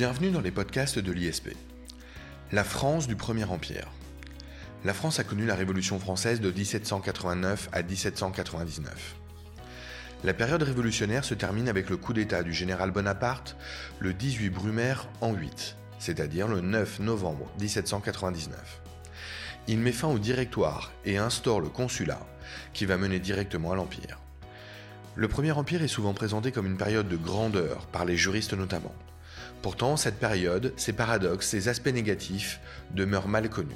Bienvenue dans les podcasts de l'ISP. La France du Premier Empire. La France a connu la Révolution française de 1789 à 1799. La période révolutionnaire se termine avec le coup d'État du général Bonaparte le 18 Brumaire en 8, c'est-à-dire le 9 novembre 1799. Il met fin au directoire et instaure le consulat, qui va mener directement à l'Empire. Le Premier Empire est souvent présenté comme une période de grandeur, par les juristes notamment. Pourtant, cette période, ses paradoxes, ses aspects négatifs demeurent mal connus.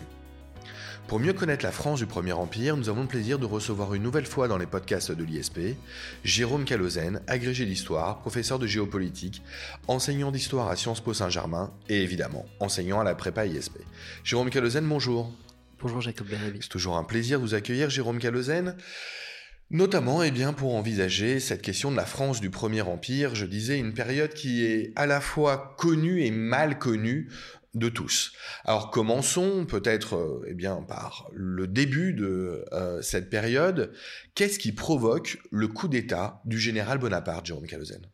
Pour mieux connaître la France du Premier Empire, nous avons le plaisir de recevoir une nouvelle fois dans les podcasts de l'ISP Jérôme Calozen, agrégé d'histoire, professeur de géopolitique, enseignant d'histoire à Sciences Po Saint-Germain et évidemment enseignant à la prépa ISP. Jérôme Calozen, bonjour. Bonjour Jacob Bérébi. C'est toujours un plaisir de vous accueillir, Jérôme Calozen. Notamment eh bien, pour envisager cette question de la France du Premier Empire, je disais une période qui est à la fois connue et mal connue de tous. Alors commençons peut-être euh, eh bien par le début de euh, cette période. Qu'est-ce qui provoque le coup d'État du général Bonaparte, Jérôme Calozen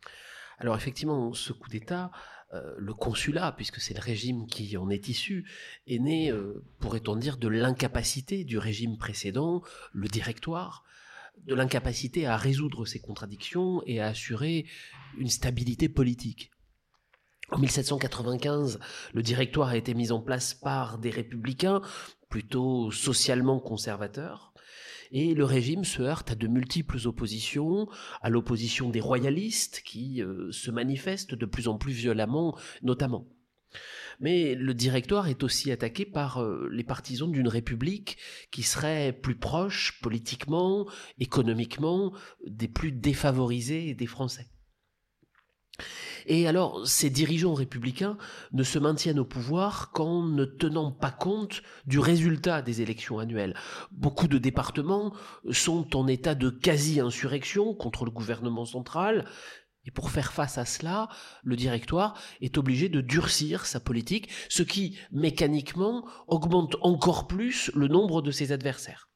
Alors effectivement, ce coup d'État, euh, le consulat, puisque c'est le régime qui en est issu, est né, pourrait-on dire, de l'incapacité du régime précédent, le directoire, de l'incapacité à résoudre ces contradictions et à assurer une stabilité politique. En 1795, le directoire a été mis en place par des républicains, plutôt socialement conservateurs, et le régime se heurte à de multiples oppositions, à l'opposition des royalistes qui euh, se manifestent de plus en plus violemment, notamment. Mais le directoire est aussi attaqué par euh, les partisans d'une république qui serait plus proche politiquement, économiquement, des plus défavorisés des Français. Et alors, ces dirigeants républicains ne se maintiennent au pouvoir qu'en ne tenant pas compte du résultat des élections annuelles. Beaucoup de départements sont en état de quasi-insurrection contre le gouvernement central, et pour faire face à cela, le directoire est obligé de durcir sa politique, ce qui, mécaniquement, augmente encore plus le nombre de ses adversaires.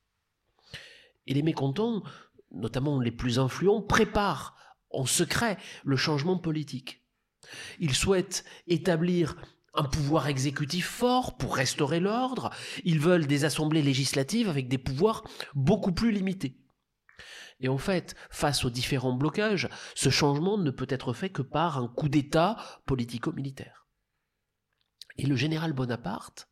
Et les mécontents, notamment les plus influents, préparent en secret le changement politique. Ils souhaitent établir un pouvoir exécutif fort pour restaurer l'ordre, ils veulent des assemblées législatives avec des pouvoirs beaucoup plus limités. Et en fait, face aux différents blocages, ce changement ne peut être fait que par un coup d'État politico-militaire. Et le général Bonaparte,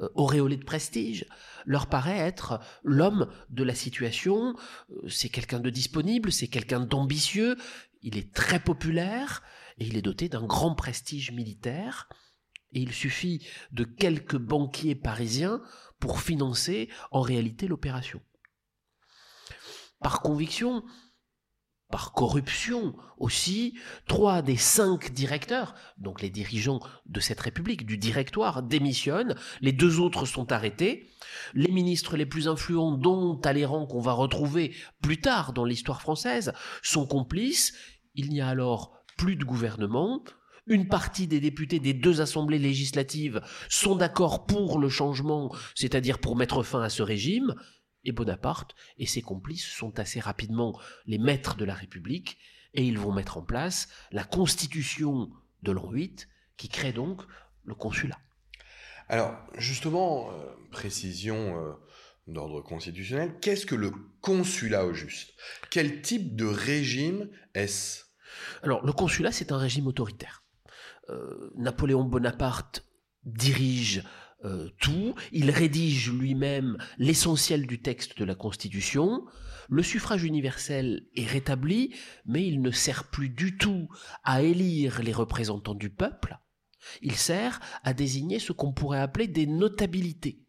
euh, auréolé de prestige, leur paraît être l'homme de la situation, euh, c'est quelqu'un de disponible, c'est quelqu'un d'ambitieux, il est très populaire, et il est doté d'un grand prestige militaire, et il suffit de quelques banquiers parisiens pour financer en réalité l'opération par conviction, par corruption aussi, trois des cinq directeurs, donc les dirigeants de cette République, du directoire, démissionnent, les deux autres sont arrêtés, les ministres les plus influents, dont Talleyrand qu'on va retrouver plus tard dans l'histoire française, sont complices, il n'y a alors plus de gouvernement, une partie des députés des deux assemblées législatives sont d'accord pour le changement, c'est-à-dire pour mettre fin à ce régime, et Bonaparte et ses complices sont assez rapidement les maîtres de la République et ils vont mettre en place la constitution de l'an 8 qui crée donc le consulat. Alors justement, euh, précision euh, d'ordre constitutionnel, qu'est-ce que le consulat au juste? Quel type de régime est-ce? Alors le consulat c'est un régime autoritaire. Euh, Napoléon Bonaparte dirige euh, tout, il rédige lui-même l'essentiel du texte de la Constitution, le suffrage universel est rétabli, mais il ne sert plus du tout à élire les représentants du peuple, il sert à désigner ce qu'on pourrait appeler des notabilités.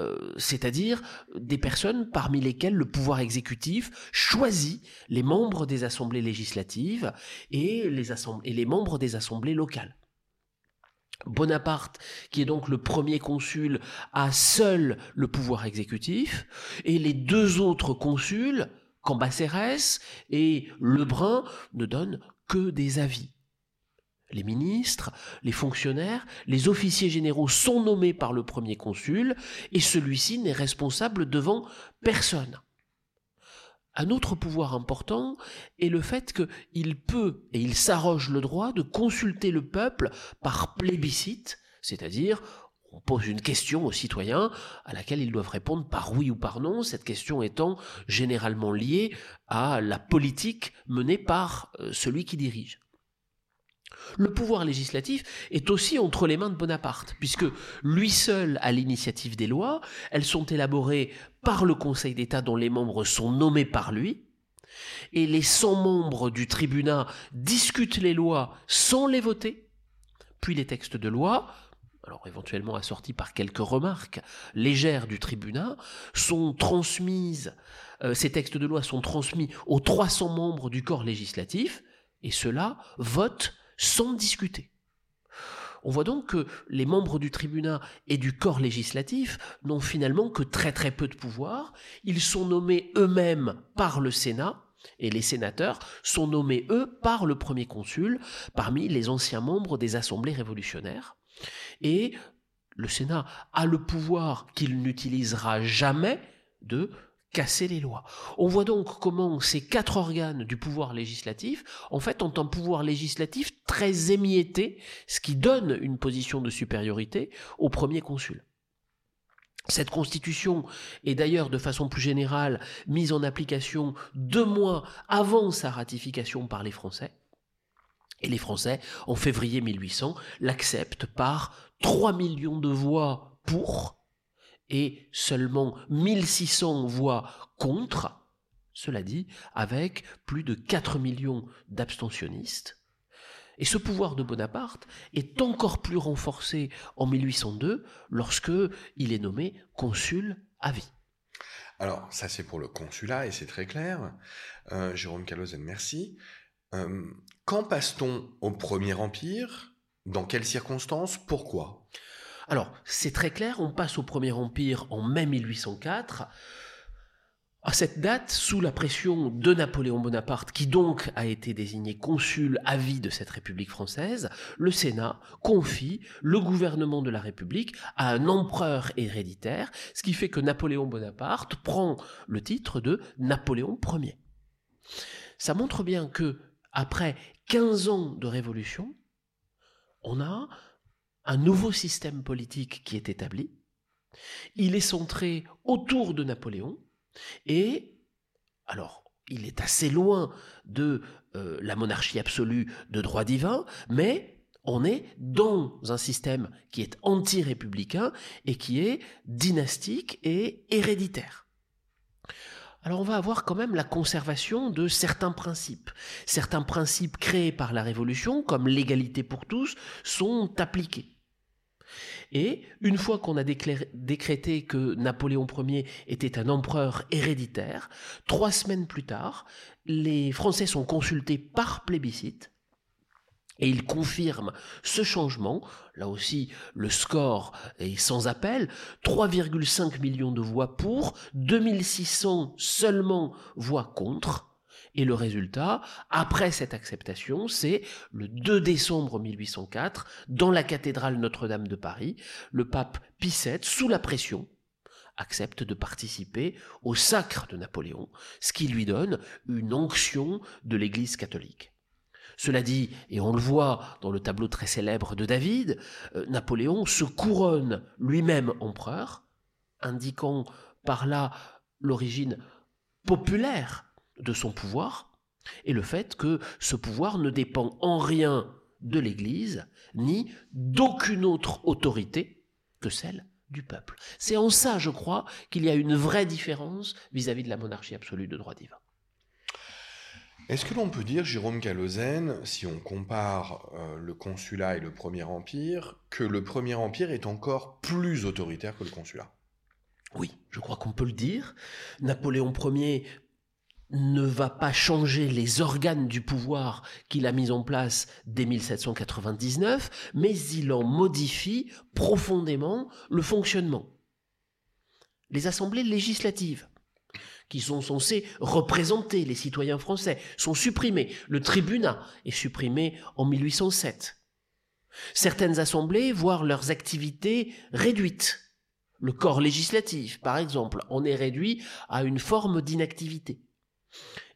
Euh, c'est-à-dire des personnes parmi lesquelles le pouvoir exécutif choisit les membres des assemblées législatives et les, et les membres des assemblées locales. Bonaparte, qui est donc le premier consul, a seul le pouvoir exécutif, et les deux autres consuls, Cambacérès et Lebrun, ne donnent que des avis. Les ministres, les fonctionnaires, les officiers généraux sont nommés par le premier consul, et celui-ci n'est responsable devant personne. Un autre pouvoir important est le fait qu'il peut et il s'arroge le droit de consulter le peuple par plébiscite, c'est-à-dire on pose une question aux citoyens à laquelle ils doivent répondre par oui ou par non, cette question étant généralement liée à la politique menée par euh, celui qui dirige. Le pouvoir législatif est aussi entre les mains de Bonaparte, puisque lui seul a l'initiative des lois, elles sont élaborées par le Conseil d'État dont les membres sont nommés par lui, et les 100 membres du tribunat discutent les lois sans les voter, puis les textes de loi, alors éventuellement assortis par quelques remarques légères du tribunat, sont transmises, euh, ces textes de loi sont transmis aux 300 membres du corps législatif, et ceux-là votent sans discuter. On voit donc que les membres du tribunat et du corps législatif n'ont finalement que très très peu de pouvoir. Ils sont nommés eux-mêmes par le Sénat et les sénateurs sont nommés eux par le premier consul parmi les anciens membres des assemblées révolutionnaires. Et le Sénat a le pouvoir qu'il n'utilisera jamais de casser les lois. On voit donc comment ces quatre organes du pouvoir législatif, en fait, ont un pouvoir législatif très émietté, ce qui donne une position de supériorité au premier consul. Cette constitution est d'ailleurs de façon plus générale mise en application deux mois avant sa ratification par les Français. Et les Français, en février 1800, l'acceptent par 3 millions de voix pour et seulement 1600 voix contre, cela dit, avec plus de 4 millions d'abstentionnistes. Et ce pouvoir de Bonaparte est encore plus renforcé en 1802 lorsque il est nommé consul à vie. Alors, ça c'est pour le consulat et c'est très clair. Euh, Jérôme Calozen, merci. Euh, quand passe-t-on au Premier Empire? Dans quelles circonstances? Pourquoi? Alors, c'est très clair, on passe au Premier Empire en mai 1804. À cette date, sous la pression de Napoléon Bonaparte, qui donc a été désigné consul à vie de cette République française, le Sénat confie le gouvernement de la République à un empereur héréditaire, ce qui fait que Napoléon Bonaparte prend le titre de Napoléon Ier. Ça montre bien que, après 15 ans de révolution, on a un nouveau système politique qui est établi. Il est centré autour de Napoléon et, alors, il est assez loin de euh, la monarchie absolue de droit divin, mais on est dans un système qui est anti-républicain et qui est dynastique et héréditaire. Alors on va avoir quand même la conservation de certains principes. Certains principes créés par la Révolution, comme l'égalité pour tous, sont appliqués. Et une fois qu'on a décrété que Napoléon Ier était un empereur héréditaire, trois semaines plus tard, les Français sont consultés par plébiscite et ils confirment ce changement. Là aussi, le score est sans appel. 3,5 millions de voix pour, 2600 seulement voix contre. Et le résultat, après cette acceptation, c'est le 2 décembre 1804, dans la cathédrale Notre-Dame de Paris, le pape Pie VII, sous la pression, accepte de participer au sacre de Napoléon, ce qui lui donne une onction de l'Église catholique. Cela dit, et on le voit dans le tableau très célèbre de David, euh, Napoléon se couronne lui-même empereur, indiquant par là l'origine populaire de son pouvoir et le fait que ce pouvoir ne dépend en rien de l'Église ni d'aucune autre autorité que celle du peuple. C'est en ça, je crois, qu'il y a une vraie différence vis-à-vis de la monarchie absolue de droit divin. Est-ce que l'on peut dire, Jérôme Calozène, si on compare euh, le consulat et le Premier Empire, que le Premier Empire est encore plus autoritaire que le consulat? Oui, je crois qu'on peut le dire. Napoléon Ier ne va pas changer les organes du pouvoir qu'il a mis en place dès 1799, mais il en modifie profondément le fonctionnement. Les assemblées législatives, qui sont censées représenter les citoyens français, sont supprimées. Le tribunat est supprimé en 1807. Certaines assemblées voient leurs activités réduites. Le corps législatif, par exemple, en est réduit à une forme d'inactivité.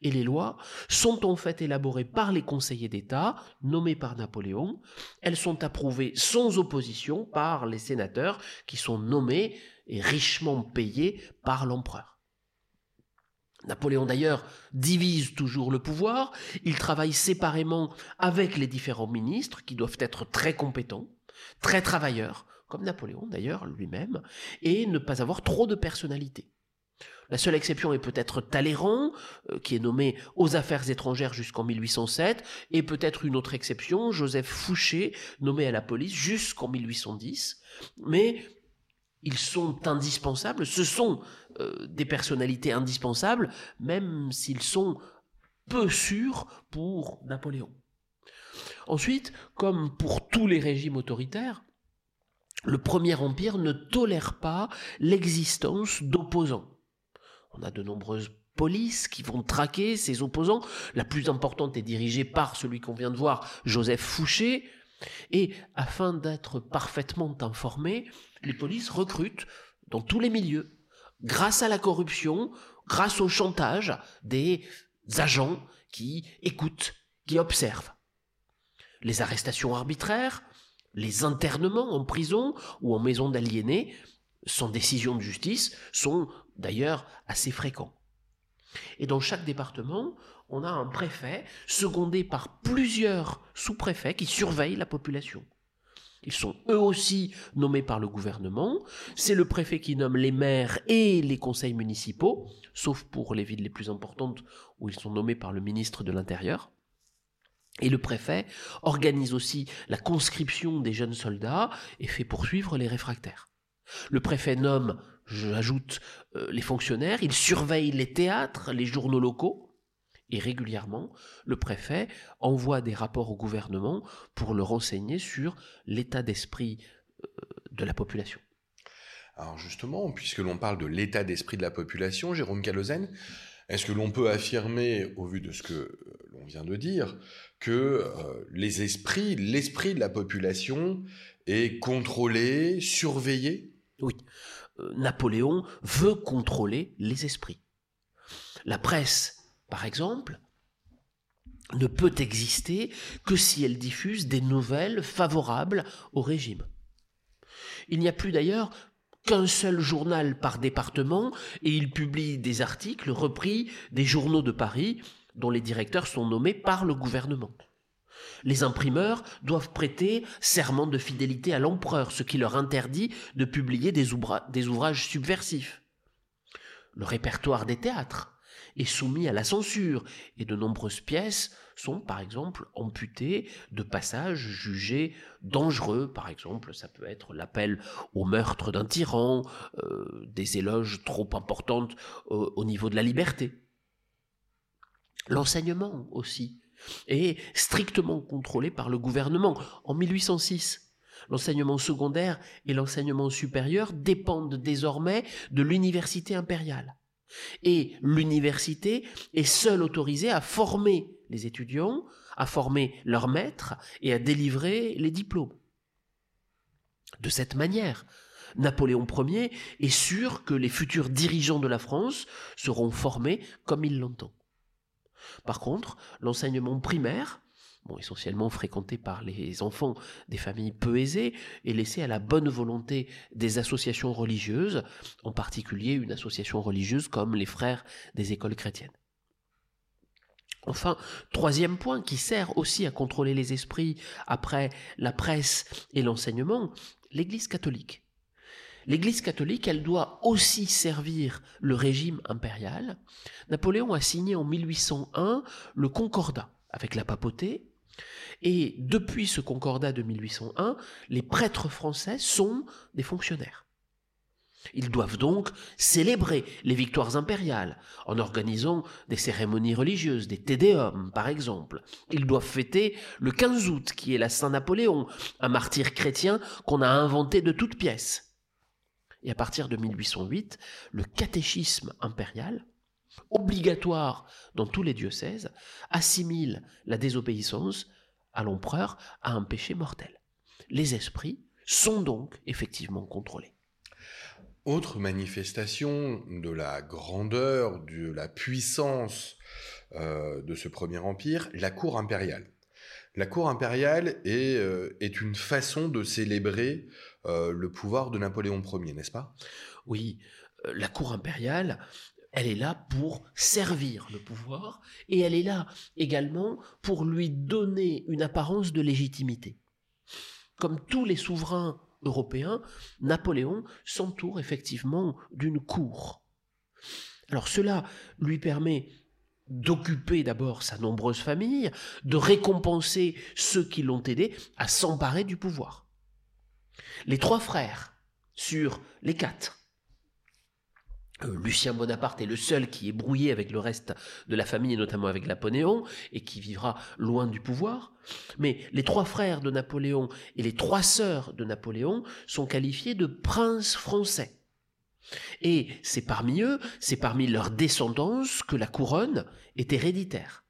Et les lois sont en fait élaborées par les conseillers d'État, nommés par Napoléon. Elles sont approuvées sans opposition par les sénateurs, qui sont nommés et richement payés par l'empereur. Napoléon d'ailleurs divise toujours le pouvoir, il travaille séparément avec les différents ministres qui doivent être très compétents, très travailleurs, comme Napoléon d'ailleurs lui-même, et ne pas avoir trop de personnalité. La seule exception est peut-être Talleyrand, euh, qui est nommé aux affaires étrangères jusqu'en 1807, et peut-être une autre exception, Joseph Fouché, nommé à la police jusqu'en 1810. Mais ils sont indispensables, ce sont euh, des personnalités indispensables, même s'ils sont peu sûrs pour Napoléon. Ensuite, comme pour tous les régimes autoritaires, le Premier Empire ne tolère pas l'existence d'opposants. On a de nombreuses polices qui vont traquer ses opposants. La plus importante est dirigée par celui qu'on vient de voir, Joseph Fouché. Et afin d'être parfaitement informés, les polices recrutent dans tous les milieux, grâce à la corruption, grâce au chantage des agents qui écoutent, qui observent. Les arrestations arbitraires, les internements en prison ou en maison d'aliénés, sans décision de justice, sont d'ailleurs assez fréquent. Et dans chaque département, on a un préfet secondé par plusieurs sous-préfets qui surveillent la population. Ils sont eux aussi nommés par le gouvernement. C'est le préfet qui nomme les maires et les conseils municipaux, sauf pour les villes les plus importantes où ils sont nommés par le ministre de l'Intérieur. Et le préfet organise aussi la conscription des jeunes soldats et fait poursuivre les réfractaires. Le préfet nomme j'ajoute euh, les fonctionnaires, il surveille les théâtres, les journaux locaux, et régulièrement, le préfet envoie des rapports au gouvernement pour le renseigner sur l'état d'esprit euh, de la population. Alors justement, puisque l'on parle de l'état d'esprit de la population, Jérôme Calozen, est-ce que l'on peut affirmer, au vu de ce que euh, l'on vient de dire, que les esprits, l'esprit de la population est contrôlé, surveillé? Oui. Euh, Napoléon veut contrôler les esprits. La presse, par exemple, ne peut exister que si elle diffuse des nouvelles favorables au régime. Il n'y a plus d'ailleurs qu'un seul journal par département et il publie des articles repris des journaux de Paris dont les directeurs sont nommés par le gouvernement. Les imprimeurs doivent prêter serment de fidélité à l'empereur, ce qui leur interdit de publier des, ouvrages subversifs. Le répertoire des théâtres est soumis à la censure et de nombreuses pièces sont par exemple amputées de passages jugés dangereux. Par exemple, ça peut être l'appel au meurtre d'un tyran, euh, des éloges trop importantes au niveau de la liberté. L'enseignement aussi est strictement contrôlé par le gouvernement. En 1806, l'enseignement secondaire et l'enseignement supérieur dépendent désormais de l'université impériale. Et l'université est seule autorisée à former les étudiants, à former leurs maîtres et à délivrer les diplômes. De cette manière, Napoléon Ier est sûr que les futurs dirigeants de la France seront formés comme il l'entend. Par contre, l'enseignement primaire, essentiellement fréquenté par les enfants des familles peu aisées, est laissé à la bonne volonté des associations religieuses, en particulier une association religieuse comme les frères des écoles chrétiennes. Enfin, troisième point qui sert aussi à contrôler les esprits après la presse et l'enseignement, l'Église catholique. L'Église catholique, elle doit aussi servir le régime impérial. Napoléon a signé en 1801 le Concordat avec la papauté, et depuis ce Concordat de 1801, les prêtres français sont des fonctionnaires. Ils doivent donc célébrer les victoires impériales en organisant des cérémonies religieuses, des Tédéums par exemple. Ils doivent fêter le 15 août qui est la Saint-Napoléon, un martyr chrétien qu'on a inventé de toutes pièces. Et à partir de 1808, le catéchisme impérial, obligatoire dans tous les diocèses, assimile la désobéissance à l'empereur à un péché mortel. Les esprits sont donc effectivement contrôlés. Autre manifestation de la grandeur, de la puissance euh, de ce premier empire, la cour impériale. La cour impériale est, euh, est une façon de célébrer euh, le pouvoir de Napoléon Ier, n'est-ce pas? Oui, la cour impériale, elle est là pour servir le pouvoir et elle est là également pour lui donner une apparence de légitimité. Comme tous les souverains européen, Napoléon s'entoure effectivement d'une cour. Alors cela lui permet d'occuper d'abord sa nombreuse famille, de récompenser ceux qui l'ont aidé à s'emparer du pouvoir. Les trois frères sur les quatre euh, Lucien Bonaparte est le seul qui est brouillé avec le reste de la famille, et notamment avec Napoléon, et qui vivra loin du pouvoir. Mais les trois frères de Napoléon et les trois sœurs de Napoléon sont qualifiés de princes français. Et c'est parmi eux, c'est parmi leurs descendance que la couronne est héréditaire.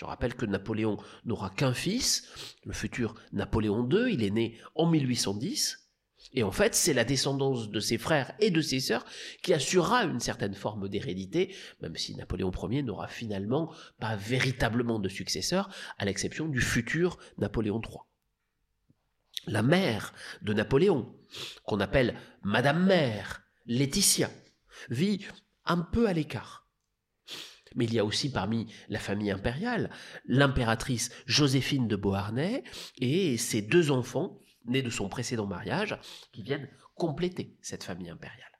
Je rappelle que Napoléon n'aura qu'un fils, le futur Napoléon II, il est né en 1810, et en fait, c'est la descendance de ses frères et de ses sœurs qui assurera une certaine forme d'hérédité, même si Napoléon Ier n'aura finalement pas véritablement de successeur, à l'exception du futur Napoléon III. La mère de Napoléon, qu'on appelle Madame Mère, Laetitia, vit un peu à l'écart. Mais il y a aussi parmi la famille impériale l'impératrice Joséphine de Beauharnais et ses deux enfants, nés de son précédent mariage, qui viennent compléter cette famille impériale.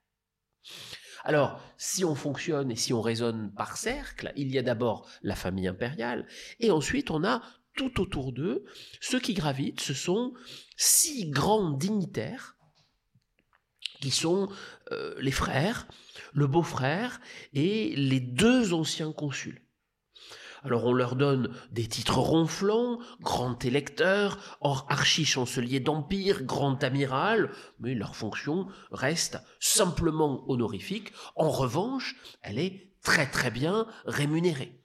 Alors, si on fonctionne et si on raisonne par cercle, il y a d'abord la famille impériale, et ensuite on a tout autour d'eux, ceux qui gravitent, ce sont six grands dignitaires, qui sont euh, les frères, le beau-frère et les deux anciens consuls. Alors on leur donne des titres ronflants, grand électeur, archi-chancelier d'empire, grand amiral, mais leur fonction reste simplement honorifique. En revanche, elle est très très bien rémunérée.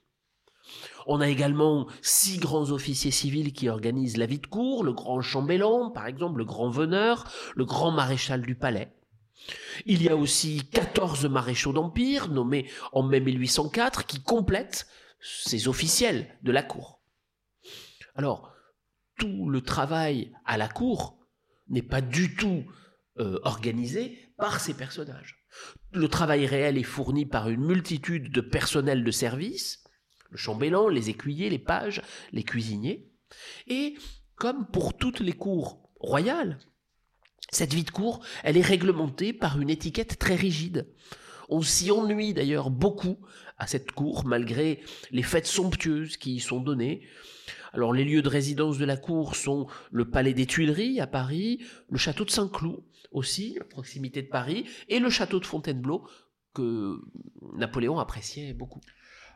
On a également six grands officiers civils qui organisent la vie de cour, le grand chambellan, par exemple, le grand veneur, le grand maréchal du palais. Il y a aussi 14 maréchaux d'empire, nommés en mai 1804, qui complètent ces officiels de la cour. Alors, tout le travail à la cour n'est pas du tout euh, organisé par ces personnages. Le travail réel est fourni par une multitude de personnels de service, le chambellan, les écuyers, les pages, les cuisiniers, et comme pour toutes les cours royales, cette vie de cour, elle est réglementée par une étiquette très rigide. On s'y ennuie d'ailleurs beaucoup à cette cour, malgré les fêtes somptueuses qui y sont données. Alors les lieux de résidence de la cour sont le palais des Tuileries à Paris, le château de Saint-Cloud aussi, à proximité de Paris, et le château de Fontainebleau que Napoléon appréciait beaucoup.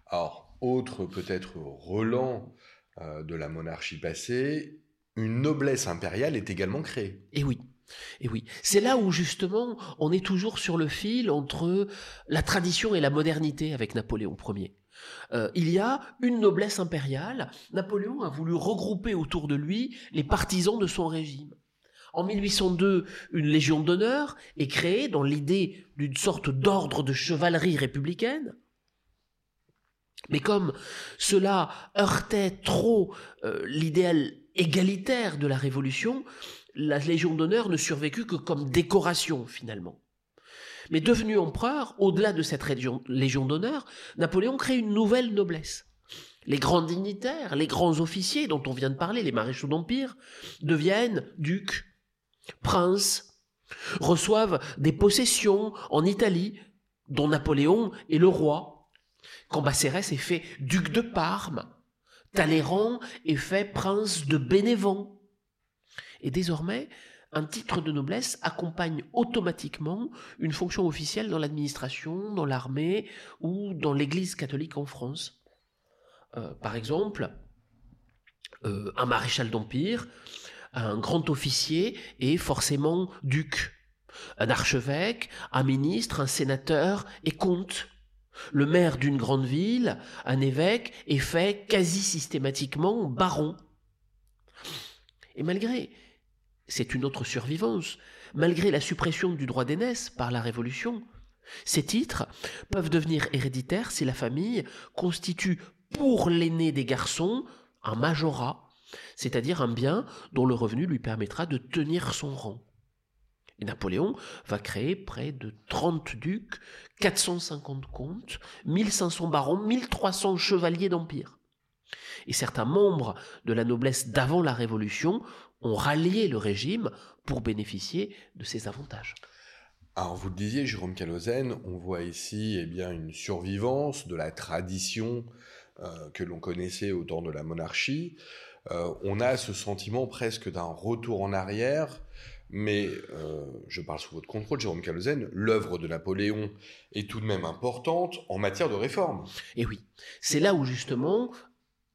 Alors, autre peut-être relan euh, de la monarchie passée, une noblesse impériale est également créée. Et oui. Et oui, c'est là où justement on est toujours sur le fil entre la tradition et la modernité avec Napoléon Ier. Euh, il y a une noblesse impériale. Napoléon a voulu regrouper autour de lui les partisans de son régime. En 1802, une légion d'honneur est créée dans l'idée d'une sorte d'ordre de chevalerie républicaine. Mais comme cela heurtait trop euh, l'idéal égalitaire de la Révolution, la Légion d'honneur ne survécut que comme décoration finalement. Mais devenu empereur, au-delà de cette Légion d'honneur, Napoléon crée une nouvelle noblesse. Les grands dignitaires, les grands officiers dont on vient de parler, les maréchaux d'empire, deviennent ducs, princes, reçoivent des possessions en Italie, dont Napoléon est le roi. Cambacérès est fait duc de Parme, Talleyrand est fait prince de Bénévent. Et désormais, un titre de noblesse accompagne automatiquement une fonction officielle dans l'administration, dans l'armée ou dans l'Église catholique en France. Euh, par exemple, euh, un maréchal d'empire, un grand officier est forcément duc. Un archevêque, un ministre, un sénateur est comte. Le maire d'une grande ville, un évêque, est fait quasi systématiquement baron. Et malgré c'est une autre survivance. malgré la suppression du droit d'aînesse par la Révolution, ces titres peuvent devenir héréditaires si la famille constitue pour l'aîné des garçons un majorat, c'est-à-dire un bien dont le revenu lui permettra de tenir son rang. Et Napoléon va créer près de 30 ducs, 450 comtes, 1500 barons, 1300 chevaliers d'empire. Et certains membres de la noblesse d'avant la Révolution ont rallié le régime pour bénéficier de ces avantages. Alors vous le disiez, Jérôme Calozène, on voit ici eh bien, une survivance de la tradition euh, que l'on connaissait au temps de la monarchie. Euh, on a ce sentiment presque d'un retour en arrière, mais euh, je parle sous votre contrôle, Jérôme Calozène, l'œuvre de Napoléon est tout de même importante en matière de réforme. Et oui, c'est là où justement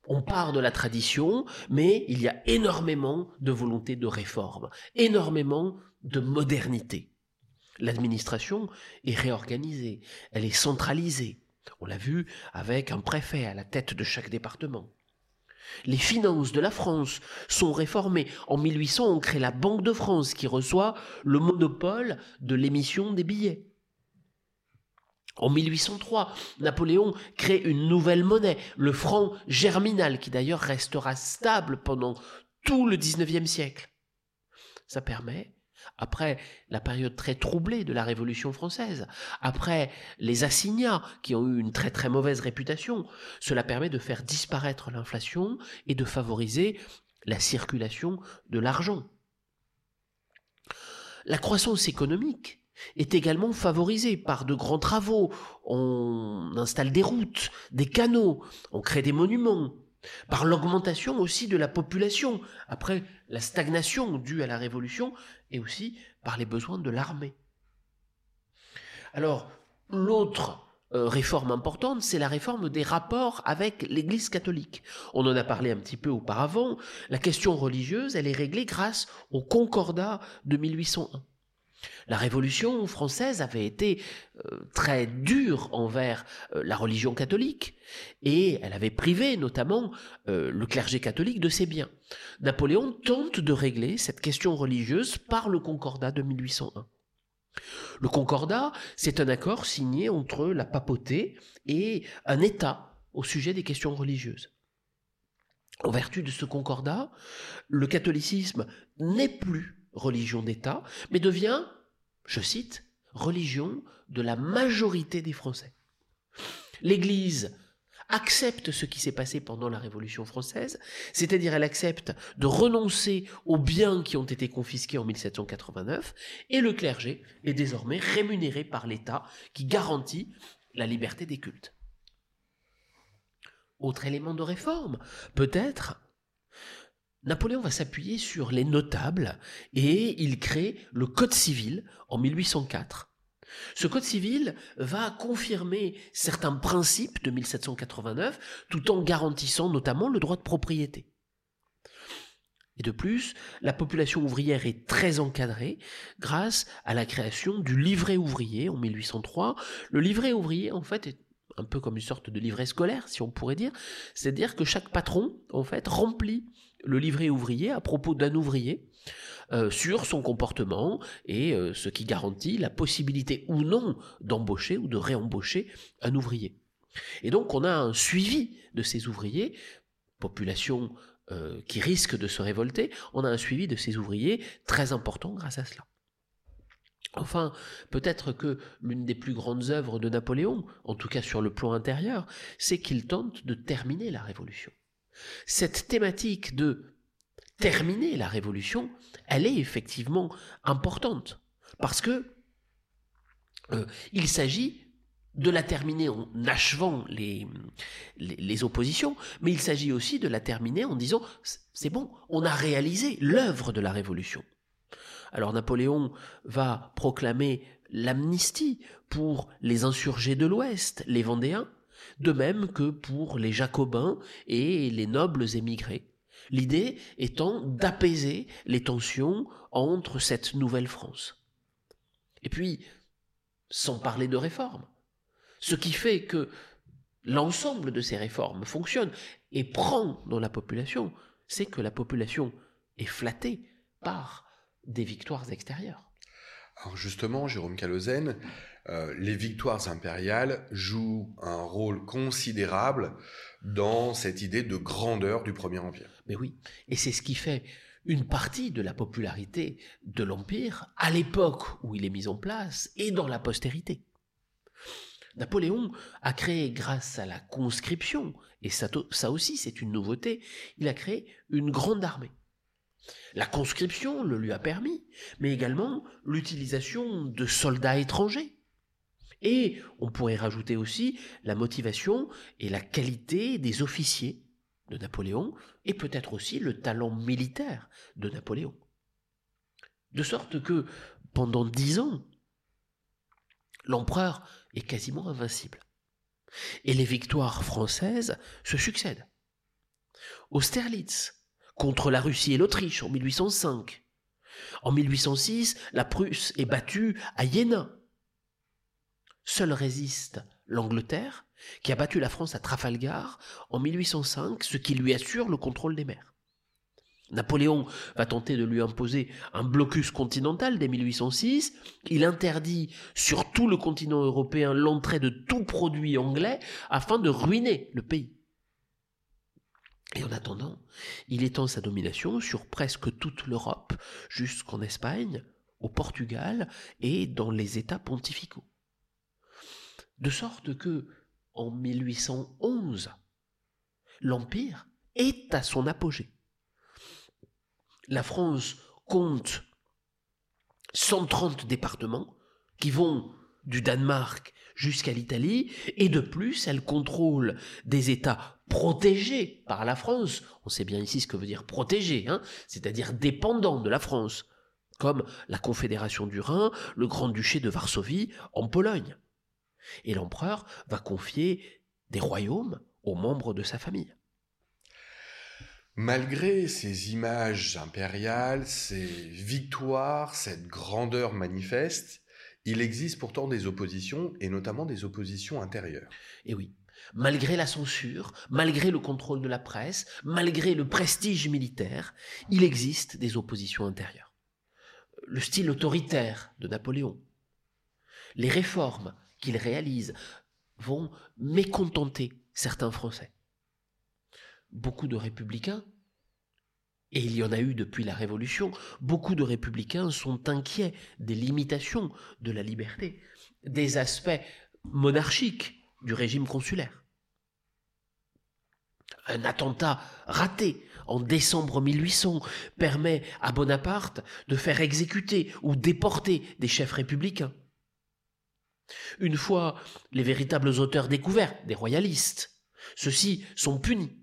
on part de la tradition, mais il y a énormément de volonté de réforme, énormément de modernité. L'administration est réorganisée, elle est centralisée. On l'a vu avec un préfet à la tête de chaque département. Les finances de la France sont réformées. En 1800, on crée la Banque de France qui reçoit le monopole de l'émission des billets. En 1803, Napoléon crée une nouvelle monnaie, le franc germinal, qui d'ailleurs restera stable pendant tout le XIXe siècle. Ça permet après la période très troublée de la Révolution française, après les assignats qui ont eu une très très mauvaise réputation, cela permet de faire disparaître l'inflation et de favoriser la circulation de l'argent. La croissance économique est également favorisée par de grands travaux. On installe des routes, des canaux, on crée des monuments, par l'augmentation aussi de la population, après la stagnation due à la Révolution, et aussi par les besoins de l'armée. Alors, l'autre euh, réforme importante, c'est la réforme des rapports avec l'Église catholique. On en a parlé un petit peu auparavant. La question religieuse, elle est réglée grâce au Concordat de 1801. La Révolution française avait été euh, très dure envers euh, la religion catholique et elle avait privé notamment euh, le clergé catholique de ses biens. Napoléon tente de régler cette question religieuse par le Concordat de 1801. Le Concordat, c'est un accord signé entre la papauté et un État au sujet des questions religieuses. En vertu de ce concordat, le catholicisme n'est plus religion d'État, mais devient je cite, religion de la majorité des Français. L'Église accepte ce qui s'est passé pendant la Révolution française, c'est-à-dire elle accepte de renoncer aux biens qui ont été confisqués en 1789, et le clergé est désormais rémunéré par l'État qui garantit la liberté des cultes. Autre élément de réforme, peut-être Napoléon va s'appuyer sur les notables et il crée le Code civil en 1804. Ce Code civil va confirmer certains principes de 1789 tout en garantissant notamment le droit de propriété. Et de plus, la population ouvrière est très encadrée grâce à la création du livret ouvrier en 1803. Le livret ouvrier, en fait, est un peu comme une sorte de livret scolaire, si on pourrait dire. C'est-à-dire que chaque patron, en fait, remplit le livret ouvrier à propos d'un ouvrier euh, sur son comportement et euh, ce qui garantit la possibilité ou non d'embaucher ou de réembaucher un ouvrier. Et donc on a un suivi de ces ouvriers, population euh, qui risque de se révolter, on a un suivi de ces ouvriers très important grâce à cela. Enfin, peut-être que l'une des plus grandes œuvres de Napoléon, en tout cas sur le plan intérieur, c'est qu'il tente de terminer la Révolution. Cette thématique de terminer la révolution, elle est effectivement importante parce que euh, il s'agit de la terminer en achevant les, les, oppositions, mais il s'agit aussi de la terminer en disant c'est bon, on a réalisé l'œuvre de la révolution. Alors Napoléon va proclamer l'amnistie pour les insurgés de l'Ouest, les Vendéens, de même que pour les jacobins et les nobles émigrés. L'idée étant d'apaiser les tensions entre cette nouvelle France. Et puis, sans parler de réformes, ce qui fait que l'ensemble de ces réformes fonctionne et prend dans la population, c'est que la population est flattée par des victoires extérieures. Alors justement, Jérôme Calozène, euh, les victoires impériales jouent un rôle considérable dans cette idée de grandeur du Premier Empire. Mais oui, et c'est ce qui fait une partie de la popularité de l'Empire à l'époque où il est mis en place et dans la postérité. Napoléon a créé, grâce à la conscription, et ça, ça aussi c'est une nouveauté, il a créé une grande armée. La conscription le lui a permis, mais également l'utilisation de soldats étrangers. Et on pourrait rajouter aussi la motivation et la qualité des officiers de Napoléon, et peut-être aussi le talent militaire de Napoléon. De sorte que, pendant dix ans, l'empereur est quasiment invincible. Et les victoires françaises se succèdent. Austerlitz, contre la Russie et l'Autriche en 1805. En 1806, la Prusse est battue à Iéna. Seule résiste l'Angleterre, qui a battu la France à Trafalgar en 1805, ce qui lui assure le contrôle des mers. Napoléon va tenter de lui imposer un blocus continental dès 1806. Il interdit sur tout le continent européen l'entrée de tout produit anglais afin de ruiner le pays. Et en attendant, il étend sa domination sur presque toute l'Europe, jusqu'en Espagne, au Portugal et dans les États pontificaux. De sorte que, en 1811, l'Empire est à son apogée. La France compte 130 départements qui vont du Danemark jusqu'à l'Italie, et de plus, elle contrôle des États protégés par la France. On sait bien ici ce que veut dire protégé, hein c'est-à-dire dépendants de la France, comme la Confédération du Rhin, le Grand-Duché de Varsovie en Pologne. Et l'empereur va confier des royaumes aux membres de sa famille. Malgré ces images impériales, ces victoires, cette grandeur manifeste, il existe pourtant des oppositions, et notamment des oppositions intérieures. Et oui, malgré la censure, malgré le contrôle de la presse, malgré le prestige militaire, il existe des oppositions intérieures. Le style autoritaire de Napoléon, les réformes qu'il réalise vont mécontenter certains Français. Beaucoup de républicains et il y en a eu depuis la Révolution, beaucoup de républicains sont inquiets des limitations de la liberté, des aspects monarchiques du régime consulaire. Un attentat raté en décembre 1800 permet à Bonaparte de faire exécuter ou déporter des chefs républicains. Une fois les véritables auteurs découverts, des royalistes, ceux-ci sont punis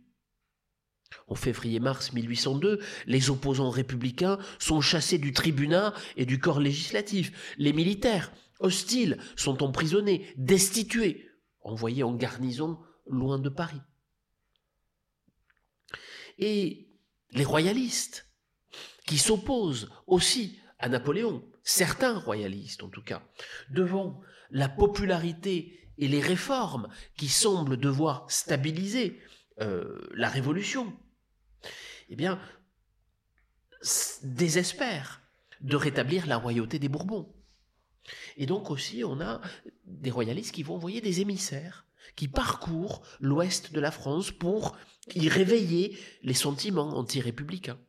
en février-mars 1802, les opposants républicains sont chassés du tribunat et du corps législatif. Les militaires, hostiles, sont emprisonnés, destitués, envoyés en garnison loin de Paris. Et les royalistes, qui s'opposent aussi à Napoléon, certains royalistes en tout cas, devant la popularité et les réformes qui semblent devoir stabiliser euh, la révolution, eh bien, désespère de rétablir la royauté des Bourbons. Et donc aussi, on a des royalistes qui vont envoyer des émissaires qui parcourent l'ouest de la France pour y réveiller les sentiments anti-républicains.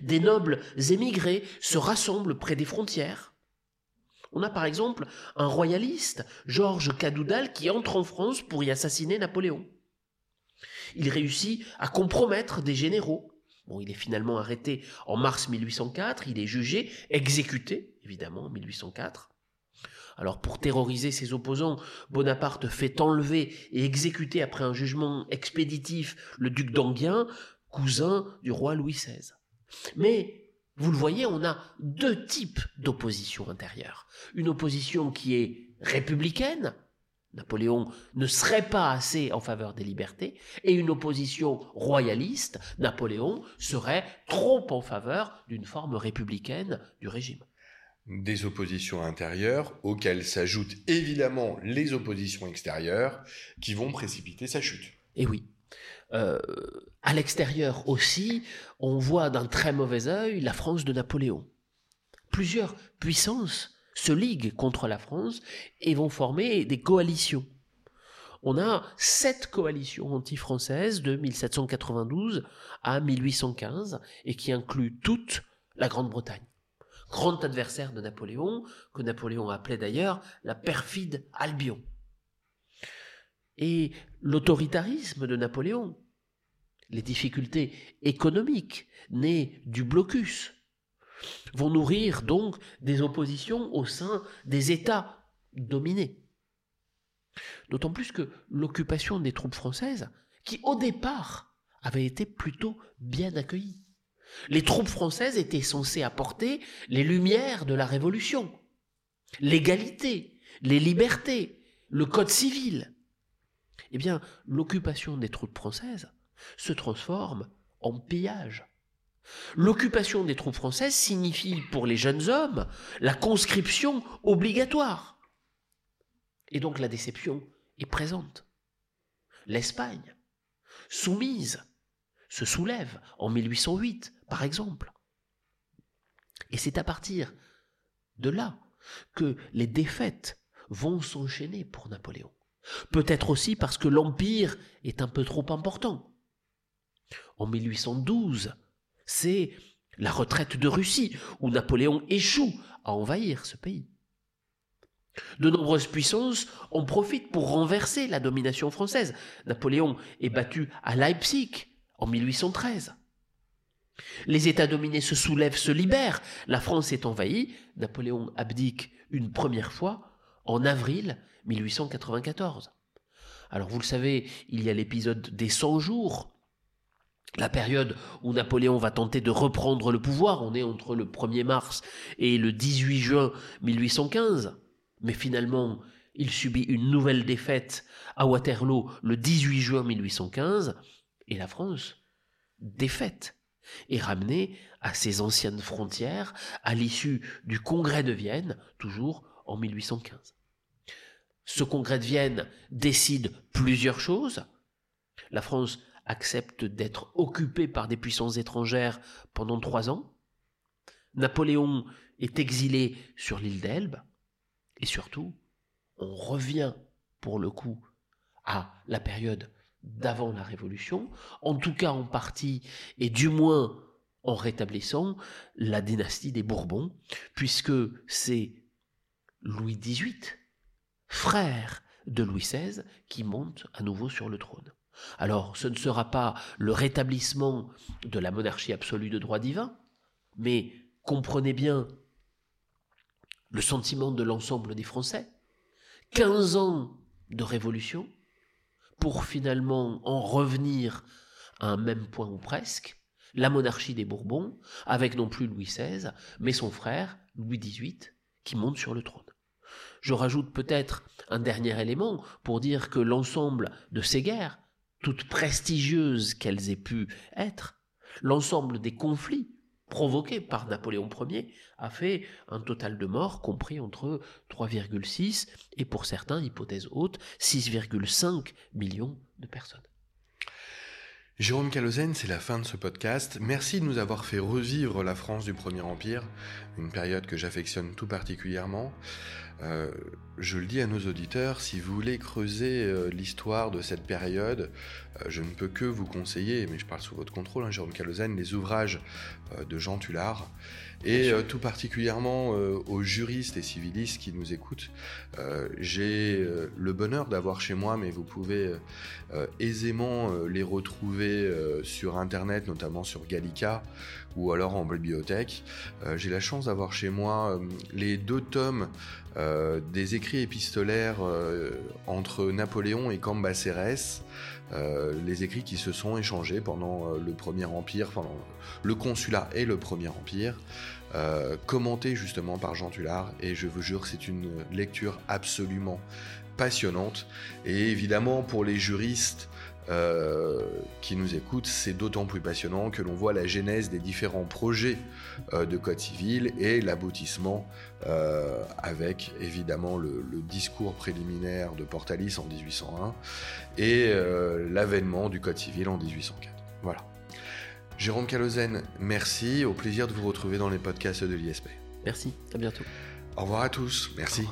Des nobles émigrés se rassemblent près des frontières. On a par exemple un royaliste, Georges Cadoudal, qui entre en France pour y assassiner Napoléon. Il réussit à compromettre des généraux. Il est finalement arrêté en mars 1804, il est jugé, exécuté, évidemment, en 1804. Alors pour terroriser ses opposants, Bonaparte fait enlever et exécuter après un jugement expéditif le duc d'Enghien, cousin du roi Louis XVI. Mais vous le voyez, on a deux types d'opposition intérieure. Une opposition qui est républicaine, Napoléon ne serait pas assez en faveur des libertés, et une opposition royaliste, Napoléon serait trop en faveur d'une forme républicaine du régime. Des oppositions intérieures auxquelles s'ajoutent évidemment les oppositions extérieures qui vont précipiter sa chute. Et oui. Euh, à l'extérieur aussi, on voit d'un très mauvais œil la France de Napoléon. plusieurs puissances se liguent contre la France et vont former des coalitions. On a sept coalitions anti-françaises de 1792 à 1815 et qui incluent toute la Grande-Bretagne. Grand adversaire de Napoléon, que Napoléon appelait d'ailleurs la perfide Albion. Et l'autoritarisme de Napoléon, les difficultés économiques nées du blocus, vont nourrir donc des oppositions au sein des États dominés. D'autant plus que l'occupation des troupes françaises, qui au départ avait été plutôt bien accueillie. Les troupes françaises étaient censées apporter les lumières de la Révolution, l'égalité, les libertés, le code civil. Eh bien, l'occupation des troupes françaises se transforme en pillage. L'occupation des troupes françaises signifie pour les jeunes hommes la conscription obligatoire. Et donc la déception est présente. L'Espagne, soumise, se soulève en 1808, par exemple. Et c'est à partir de là que les défaites vont s'enchaîner pour Napoléon. Peut-être aussi parce que l'Empire est un peu trop important. En 1812, c'est la retraite de Russie, où Napoléon échoue à envahir ce pays. De nombreuses puissances en profitent pour renverser la domination française. Napoléon est battu à Leipzig en 1813. Les États dominés se soulèvent, se libèrent. La France est envahie. Napoléon abdique une première fois en avril 1894. Alors vous le savez, il y a l'épisode des 100 jours, la période où Napoléon va tenter de reprendre le pouvoir. On est entre le 1er mars et le 18 juin 1815. Mais finalement, il subit une nouvelle défaite à Waterloo le 18 juin 1815 et la France, défaite, est ramenée à ses anciennes frontières à l'issue du congrès de Vienne, toujours en 1815. Ce congrès de Vienne décide plusieurs choses. La France accepte d'être occupée par des puissances étrangères pendant trois ans. Napoléon est exilé sur l'île d'Elbe. Et surtout, on revient pour le coup à la période d'avant la Révolution, en tout cas en partie, et du moins en rétablissant la dynastie des Bourbons, puisque c'est Louis XVIII, frère de Louis XVI, qui monte à nouveau sur le trône. Alors ce ne sera pas le rétablissement de la monarchie absolue de droit divin, mais comprenez bien le sentiment de l'ensemble des Français. 15 ans de révolution pour finalement en revenir à un même point ou presque, la monarchie des Bourbons, avec non plus Louis XVI, mais son frère, Louis XVIII, qui monte sur le trône. Je rajoute peut-être un dernier élément pour dire que l'ensemble de ces guerres, toutes prestigieuses qu'elles aient pu être, l'ensemble des conflits provoqués par Napoléon Ier a fait un total de morts compris entre 3,6 et pour certains, hypothèse haute, 6,5 millions de personnes. Jérôme Calozène, c'est la fin de ce podcast. Merci de nous avoir fait revivre la France du Premier Empire, une période que j'affectionne tout particulièrement. Euh, je le dis à nos auditeurs, si vous voulez creuser euh, l'histoire de cette période, euh, je ne peux que vous conseiller, mais je parle sous votre contrôle, hein, Jérôme Calozène, les ouvrages de Jean Tullard, et tout particulièrement aux juristes et civilistes qui nous écoutent. J'ai le bonheur d'avoir chez moi, mais vous pouvez aisément les retrouver sur Internet, notamment sur Gallica, ou alors en bibliothèque. J'ai la chance d'avoir chez moi les deux tomes euh, des écrits épistolaires euh, entre Napoléon et Cambacérès, euh, les écrits qui se sont échangés pendant le Premier Empire, le Consulat et le Premier Empire, commentés justement par Jean Tullard, et je vous jure, c'est une lecture absolument passionnante. Et évidemment, pour les juristes, euh, qui nous écoutent, c'est d'autant plus passionnant que l'on voit la genèse des différents projets euh, de Code civil et l'aboutissement euh, avec évidemment le, le, discours préliminaire de Portalis en 1801 et l'avènement du Code civil en 1804. Voilà. Jérôme Calozen, merci. Au plaisir de vous retrouver dans les podcasts de l'ISP. Merci, à bientôt. Au revoir à tous, merci.